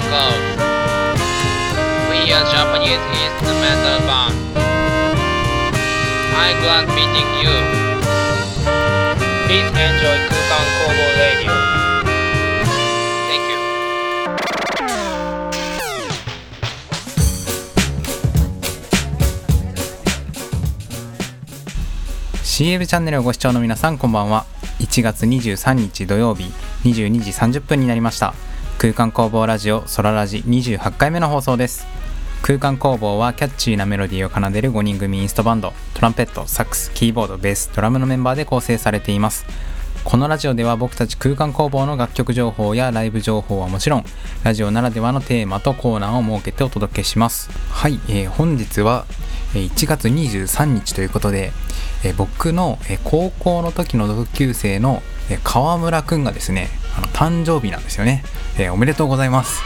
called We are Japanese instrumental band. I'm glad meeting you. Please enjoy Kukan Kobo Radio. Thank you. ー CM チャンネルをご視聴の皆さんこんばんは1月23日土曜日22時30分になりました空間工房ラジオソララジ28回目の放送です。空間工房はキャッチーなメロディーを奏でる5人組インストバンド。トランペットサックスキーボードベースドラムのメンバーで構成されています。このラジオでは僕たち空間工房の楽曲情報やライブ情報はもちろんラジオならではのテーマとコーナーを設けてお届けします。はい、えー本日は1月23日ということで、えー僕の、高校の時の同級生の、川村くんがですねあの誕生日なんですよね、えーおめでとうございます。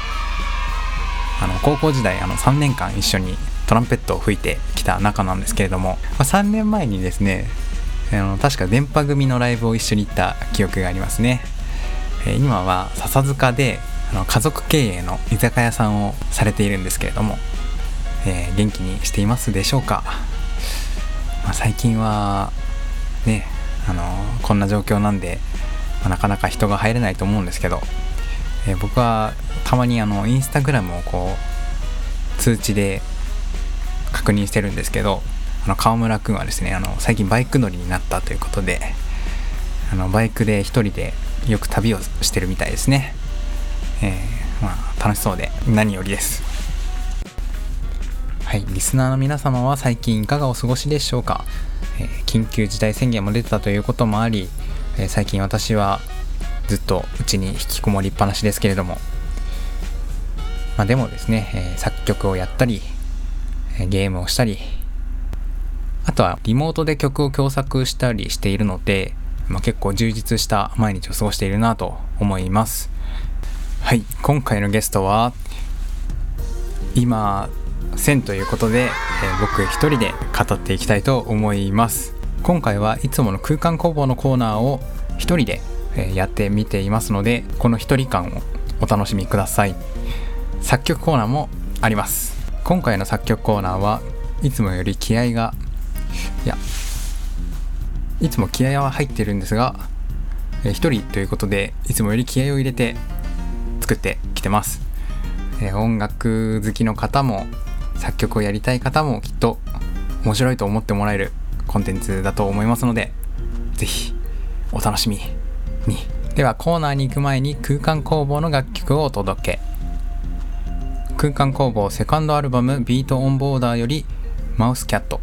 あの高校時代あの3年間一緒にトランペットを吹いてきた仲なんですけれども、まあ3年前にですねあの確か電波組のライブを一緒に行った記憶がありますね、えー今は笹塚であの家族経営の居酒屋さんをされているんですけれども、えー元気にしていますでしょうか、まあ、最近はねあのこんな状況なんで、まあなかなか人が入れないと思うんですけど、えー僕はたまにあのインスタグラムをこう通知で確認してるんですけどあの川村くんはですねあの最近バイク乗りになったということであのバイクで一人でよく旅をしてるみたいですね、えーまあ、楽しそうで何よりです。はい、リスナーの皆様は最近いかがお過ごしでしょうか、えー緊急事態宣言も出てたということもあり、えー最近私はずっとうちに引きこもりっぱなしですけれども、まあ、でもですね、えー作曲をやったり、えゲームをしたりあとはリモートで曲を共作したりしているので、まあ、結構充実した毎日を過ごしているなと思います。はい今回のゲストは今1000ということで、えー僕一人で語っていきたいと思います。今回はいつもの空間工房のコーナーを一人で、やってみていますのでこの一人感をお楽しみください。作曲コーナーもあります。今回の作曲コーナーはいつもより気合がいやいつも気合は入ってるんですがえー一人ということでいつもより気合を入れて作ってきてます。音楽好きの方も作曲をやりたい方もきっと面白いと思ってもらえるコンテンツだと思いますのでぜひお楽しみに。ではコーナーに行く前に空間工房の楽曲をお届け。空間工房セカンドアルバム「ビートオンボーダー」より「マウスキャット」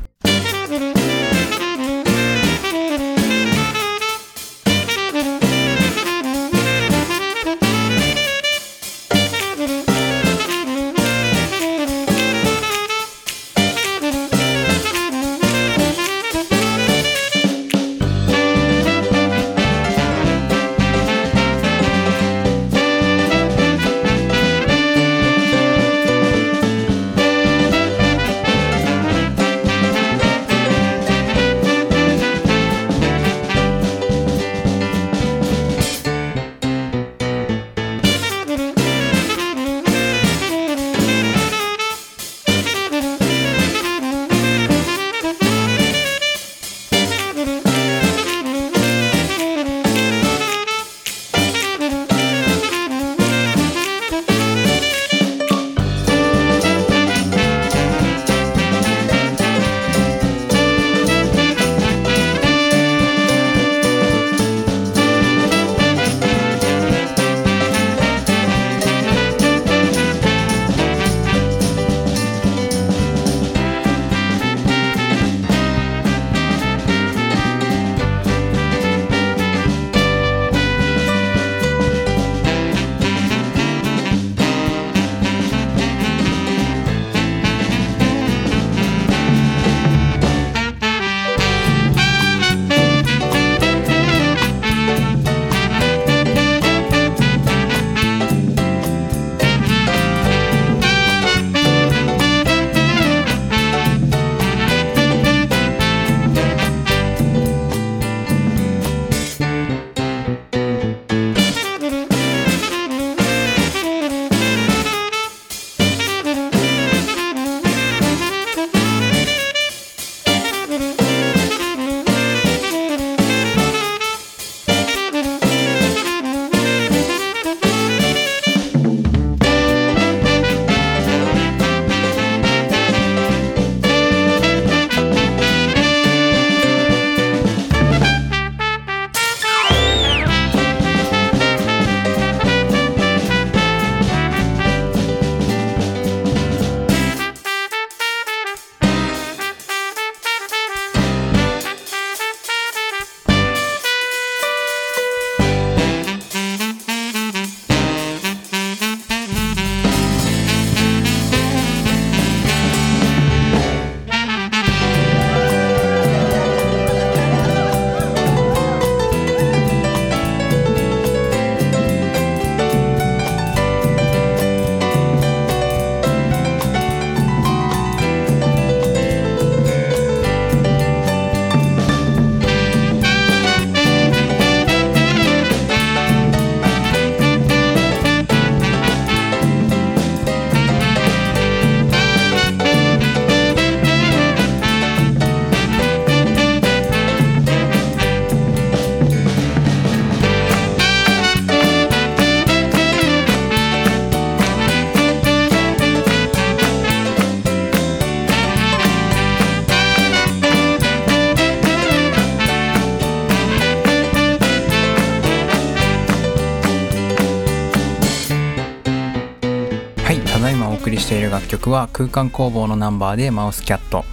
は空間工房のナンバーでマウスキャット、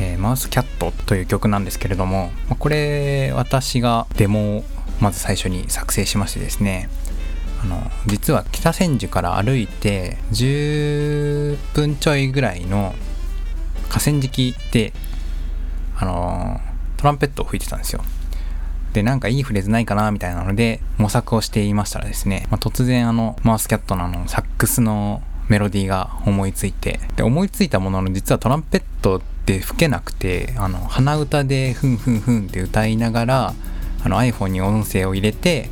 えー、マウスキャットという曲なんですけれどもこれ私がデモをまず最初に作成しましてですねあの実は北千住から歩いて10分ちょいぐらいの河川敷であのトランペットを吹いてたんですよ。でなんかいいフレーズないかなみたいなので模索をしていましたらですね、まあ、突然あのマウスキャットのあのサックスのメロディーが思いついて。で思いついたものの実はトランペットで吹けなくてあの鼻歌でふんふんふんって歌いながらあの iPhone に音声を入れて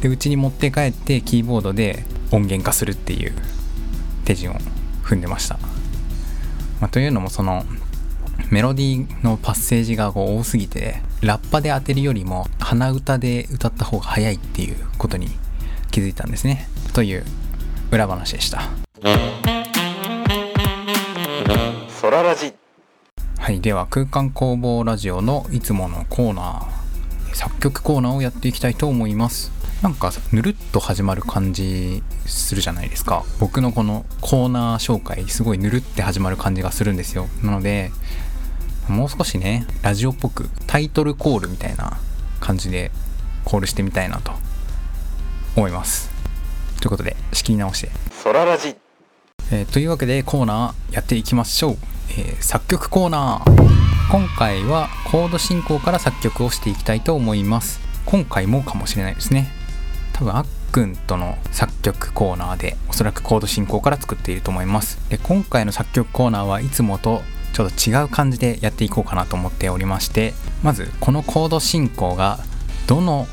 でうちに持って帰ってキーボードで音源化するっていう手順を踏んでました、まあ、というのもそのメロディーのパッセージがこう多すぎてラッパで当てるよりも鼻歌で歌った方が早いっていうことに気づいたんですね。という裏話でした。ソララジ。はいでは空間工房ラジオのいつものコーナー作曲コーナーをやっていきたいと思います。なんかぬるっと始まる感じするじゃないですか。僕のこのコーナー紹介すごいぬるって始まる感じがするんですよ。なのでもう少しねラジオっぽくタイトルコールみたいな感じでコールしてみたいなと思います。ということで仕切り直して、ソララジえーというわけでコーナーやっていきましょう、えー作曲コーナー。今回はコード進行から作曲をしていきたいと思います。今回もかもしれないですね。多分あっくんとの作曲コーナーでおそらくコード進行から作っていると思います。で今回の作曲コーナーはいつもとちょっと違う感じでやっていこうかなと思っておりましてまずこのコード進行がどの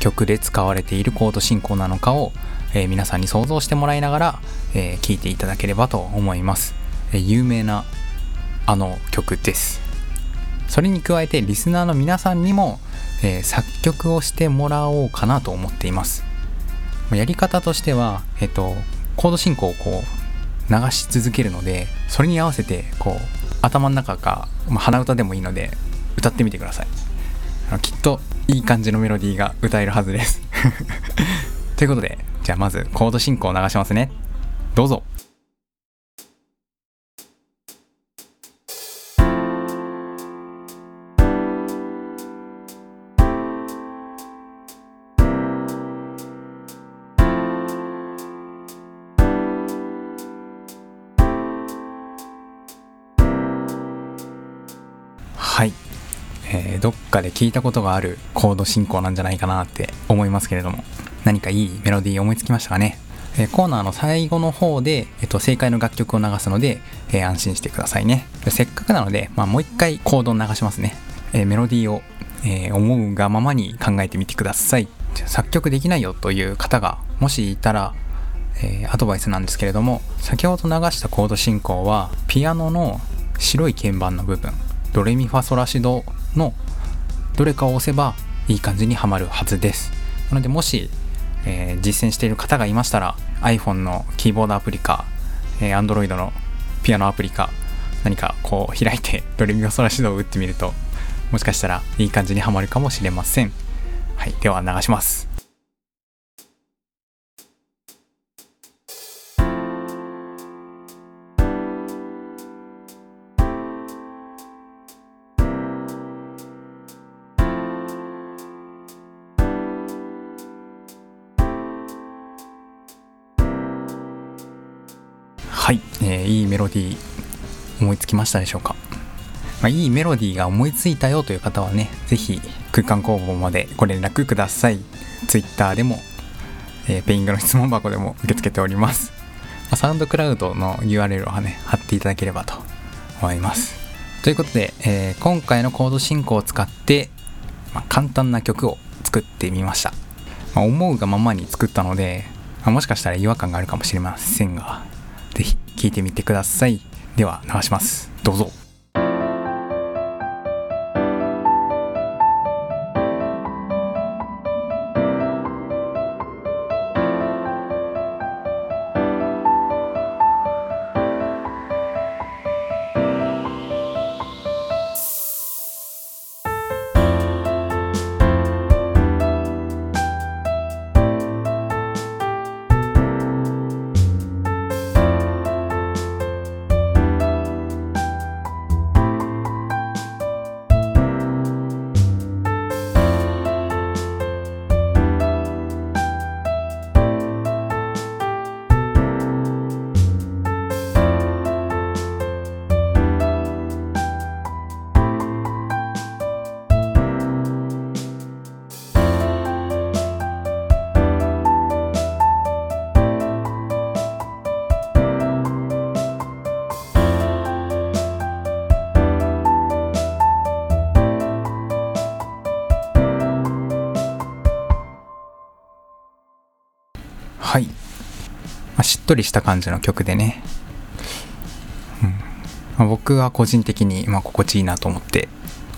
曲で使われているコード進行なのかを、えー皆さんに想像してもらいながら、えー聴いていただければと思います、えー有名なあの曲です。それに加えてリスナーの皆さんにも、えー作曲をしてもらおうかなと思っています。やり方としては、えっと、コード進行をこう流し続けるのでそれに合わせてこう頭の中か、まあ、鼻歌でもいいので歌ってみてください。きっといい感じのメロディーが歌えるはずです。ということでじゃあまずコード進行を流しますね。どうぞ。はい、えーどっかで聞いたことがあるコード進行なんじゃないかなって思いますけれども何かいいメロディー思いつきましたかね、えコーナーの最後の方で、えっと正解の楽曲を流すので、え安心してくださいね。せっかくなので、まあ、もう一回コードを流しますね、えメロディーを、え思うがままに考えてみてください。作曲できないよという方がもしいたらえアドバイスなんですけれども先ほど流したコード進行はピアノの白い鍵盤の部分ドレミファソラシドのどれかを押せばいい感じにはまるはずです。なのでもし、えー実践している方がいましたら iPhone のキーボードアプリか、えー Android のピアノアプリか何かこう開いて ドレミファソラシドを打ってみるともしかしたらいい感じにはまるかもしれません。はいでは流します。はい、えーいいメロディー思いつきましたでしょうか、まあ、いいメロディーが思いついたよという方はねぜひ空間工房までご連絡ください。Twitter でも、えーペイングの質問箱でも受け付けております、まあ、サウンドクラウドの URL をね貼っていただければと思います。ということで、えー今回のコード進行を使って、まあ簡単な曲を作ってみました、まあ思うがままに作ったので、まもしかしたら違和感があるかもしれませんがぜひ聴いてみてください。では流します。どうぞ。とりした感じの曲でね、うん。まあ、僕は個人的にまあ心地いいなと思って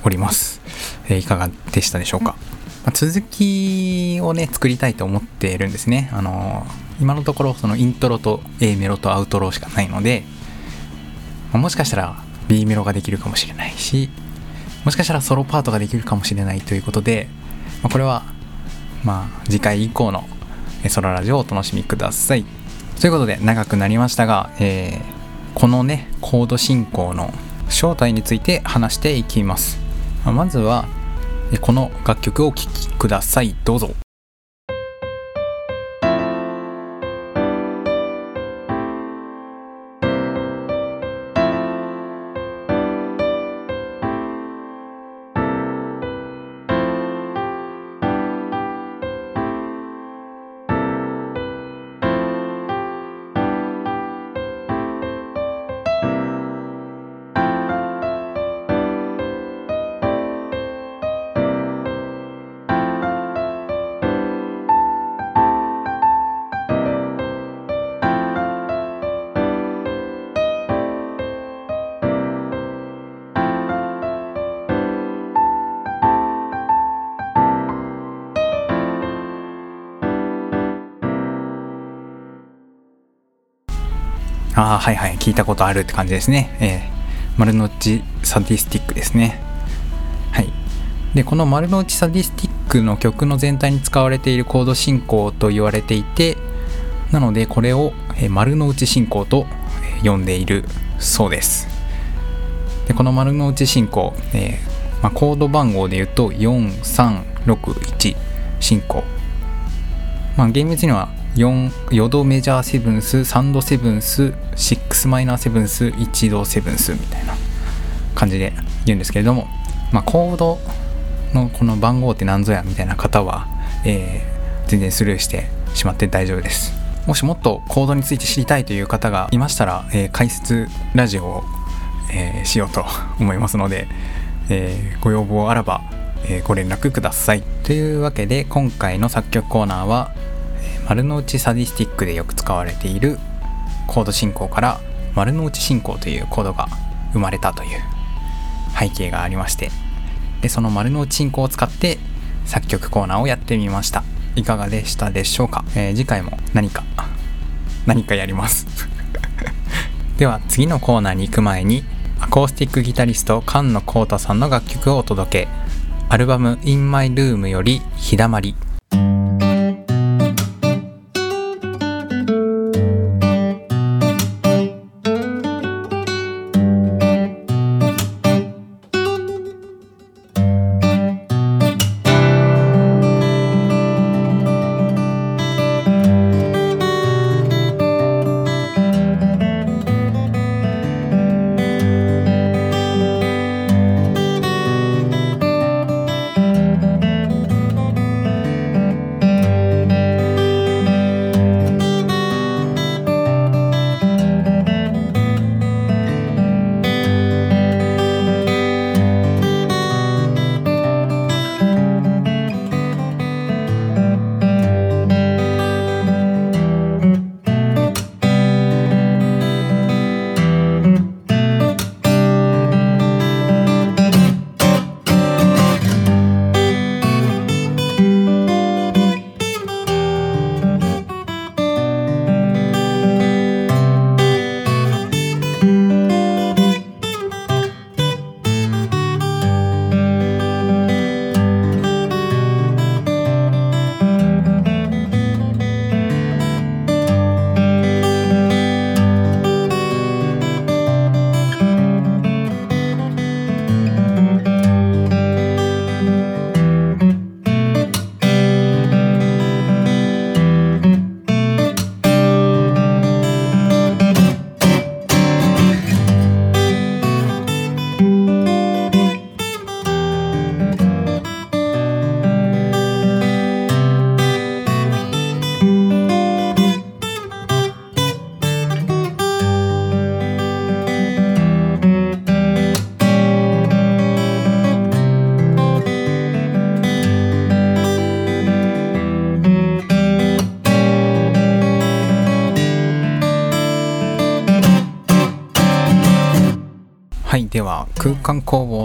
おります、えーいかがでしたでしょうか、まあ続きをね作りたいと思っているんですね。あのー今のところそのイントロと A メロとアウトロしかないので、まあもしかしたら B メロができるかもしれないしもしかしたらソロパートができるかもしれないということで、まあこれはまあ次回以降のえーソロラジオをお楽しみくださいということで長くなりましたが、えーこのねコード進行の正体について話していきます。まずはこの楽曲をお聴きください。どうぞ。ああはいはい聞いたことあるって感じですね。えー、丸の内サディスティックですね。はい。でこの丸の内サディスティックの曲の全体に使われているコード進行と言われていてなのでこれを、え丸の内進行と、呼んでいるそうです。でこの丸の内進行、えーまあ、コード番号で言うと4361進行。まあ厳密には4 4度メジャーセブンス3度セブンス6マイナーセブンス1度セブンスみたいな感じで言うんですけれども、まあ、コードのこの番号って何ぞやみたいな方は、えー全然スルーしてしまって大丈夫です。もしもっとコードについて知りたいという方がいましたら、えー解説ラジオを、えーしようと 思いますので、えーご要望あらば、えご連絡ください。というわけで今回の作曲コーナーは丸の内サディスティックでよく使われているコード進行から丸の内進行というコードが生まれたという背景がありましてでその丸の内進行を使って作曲コーナーをやってみました。いかがでしたでしょうか、えー次回も何か何かやります。では次のコーナーに行く前にアコースティックギタリスト菅野浩太さんの楽曲をお届け。アルバム「In My Room」より「日だまり」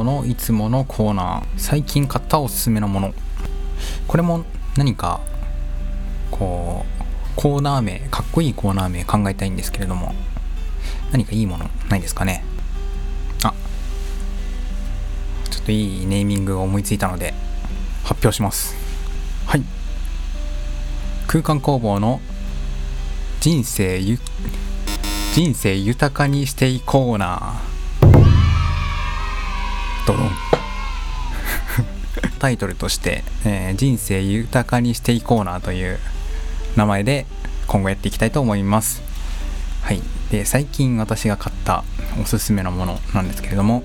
のいつものコーナー。最近買ったおすすめのもの。これも何かこうコーナー名かっこいいコーナー名考えたいんですけれども。何かいいものないですかね？あ。ちょっといいネーミングを思いついたので発表します。はい。空間工房の人生ゆ人生豊かにしていこうな。ドロン。タイトルとして、えー人生豊かにしていこうなという名前で今後やっていきたいと思います。はい。で最近私が買ったおすすめのものなんですけれども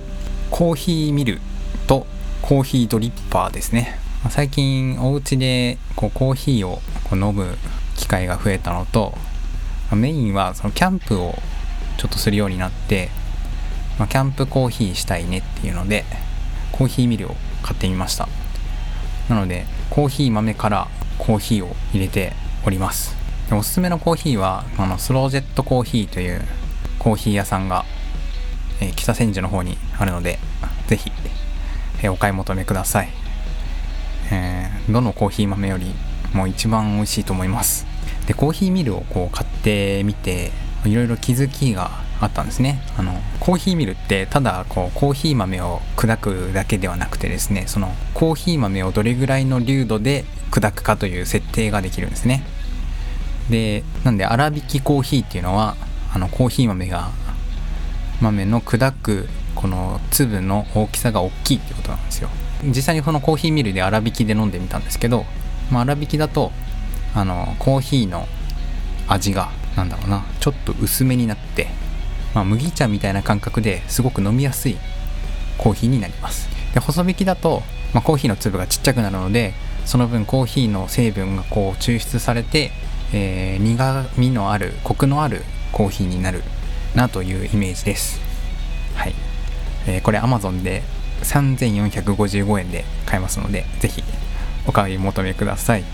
コーヒーミルとコーヒードリッパーですね。最近お家でこうコーヒーをこう飲む機会が増えたのとメインはそのキャンプをちょっとするようになって、まあ、キャンプコーヒーしたいねっていうのでコーヒーミルを買ってみました。なのでコーヒー豆からコーヒーを入れております。おすすめのコーヒーはあのスロージェットコーヒーというコーヒー屋さんが、えー北千住の方にあるのでぜひ、えーお買い求めください、えーどのコーヒー豆よりも一番美味しいと思います。でコーヒーミルをこう買ってみていろいろ気づきがあったんですね。あのコーヒーミルってただこうコーヒー豆を砕くだけではなくてですねそのコーヒー豆をどれぐらいの粒度で砕くかという設定ができるんですね。でなんで粗挽きコーヒーっていうのはあのコーヒー豆が豆の砕くこの粒の大きさが大きいってことなんですよ。実際にそのコーヒーミルで粗挽きで飲んでみたんですけど、まあ、粗挽きだとあのコーヒーの味がなんだろうなちょっと薄めになって、まあ、麦茶みたいな感覚ですごく飲みやすいコーヒーになります。で細引きだと、まあ、コーヒーの粒がちっちゃくなるのでその分コーヒーの成分がこう抽出されて、えー苦みのあるコクのあるコーヒーになるなというイメージです。はい、えーこれ Amazon で3455円で買えますのでぜひお買い求めください。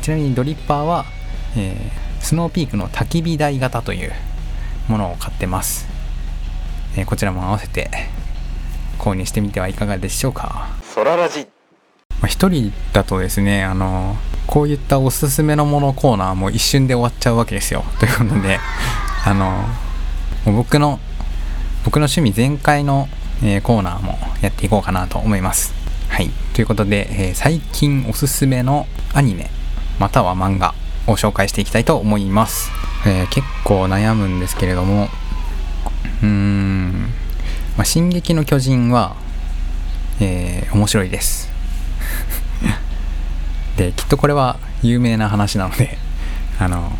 ちなみにドリッパーは、えースノーピークの焚き火台型というものを買ってます、えーこちらも合わせて購入してみてはいかがでしょうか。ソララジ。まあ一人だとですねあのこういったおすすめのものコーナーも一瞬で終わっちゃうわけですよ。ということであのもう僕の僕の趣味全開の、えーコーナーもやっていこうかなと思います。はい。ということで、えー最近おすすめのアニメまたは漫画を紹介していきたいと思います、えー結構悩むんですけれどもうーんまあ、進撃の巨人は、えー面白いです。で、きっとこれは有名な話なので、あの、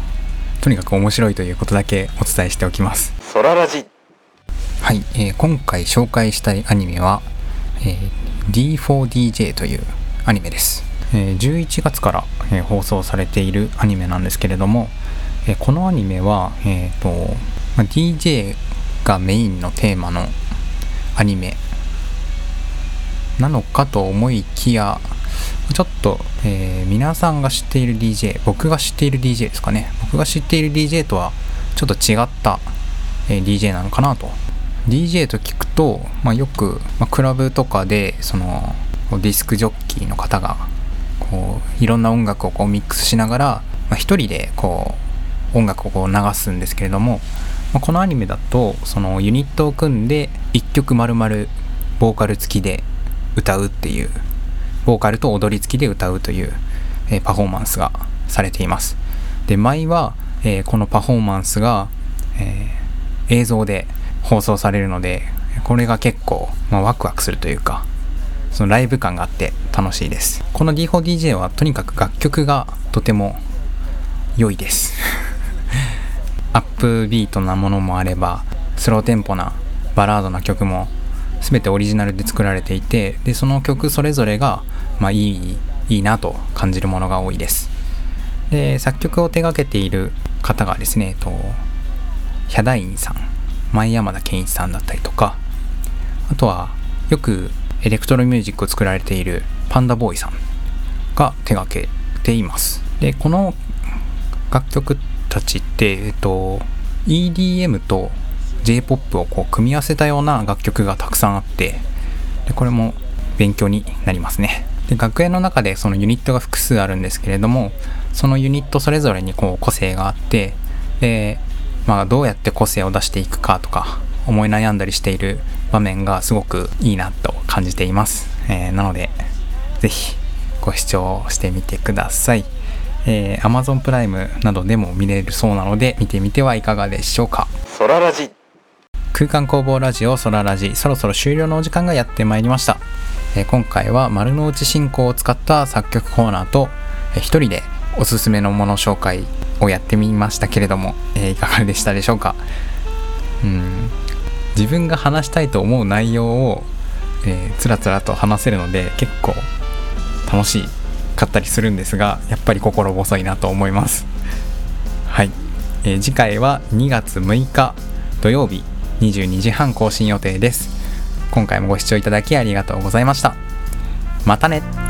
とにかく面白いということだけお伝えしておきます。ソララジはい、えー今回紹介したいアニメは、えー D4DJ というアニメです。え11月から、え放送されているアニメなんですけれども、えこのアニメは、えーとま DJ がメインのテーマのアニメなのかと思いきやちょっと、えー皆さんが知っている DJ 僕が知っている DJ ですかね。僕が知っている DJ とはちょっと違った、え DJ なのかなと。DJ と聞くと、まあ、よく、まあ、クラブとかでそのディスクジョッキーの方がこういろんな音楽をこうミックスしながら、まあ、一人でこう音楽をこう流すんですけれども、まあ、このアニメだとそのユニットを組んで1曲丸々ボーカル付きで歌うっていうボーカルと踊り付きで歌うという、えーパフォーマンスがされています。で舞は、えーこのパフォーマンスが、えー映像で放送されるのでこれが結構、まあ、ワクワクするというかそのライブ感があって楽しいです。この D4DJ はとにかく楽曲がとても良いです。アップビートなものもあればスローテンポなバラードな曲も全てオリジナルで作られていてでその曲それぞれが、まあ、いいいいなと感じるものが多いです。で作曲を手掛けている方がですねとヒャダインさん前山田健一さんだったりとかあとはよくエレクトロミュージックを作られているパンダボーイさんが手掛けています。でこの楽曲たちって、えっと、EDM と j p o p をこう組み合わせたような楽曲がたくさんあってでこれも勉強になりますね。で学園の中でそのユニットが複数あるんですけれどもそのユニットそれぞれにこう個性があってで、まあ、どうやって個性を出していくかとか思い悩んだりしている場面がすごくいいなと感じています、えー、なので是非ご視聴してみてください、えー、Amazon プライムなどでも見れるそうなので見てみてはいかがでしょうか。ソララジ。空間工房ラジオソララジ。そろそろ終了のお時間がやってまいりました、えー、今回は丸の内進行を使った作曲コーナーと、えー、一人でおすすめのもの紹介をやってみましたけれども、えー、いかがでしたでしょうか。うん。自分が話したいと思う内容を、えー、つらつらと話せるので結構楽しかったりするんですがやっぱり心細いなと思います。はい、えー、次回は2月6日土曜日22時半更新予定です。今回もご視聴いただきありがとうございました。またね。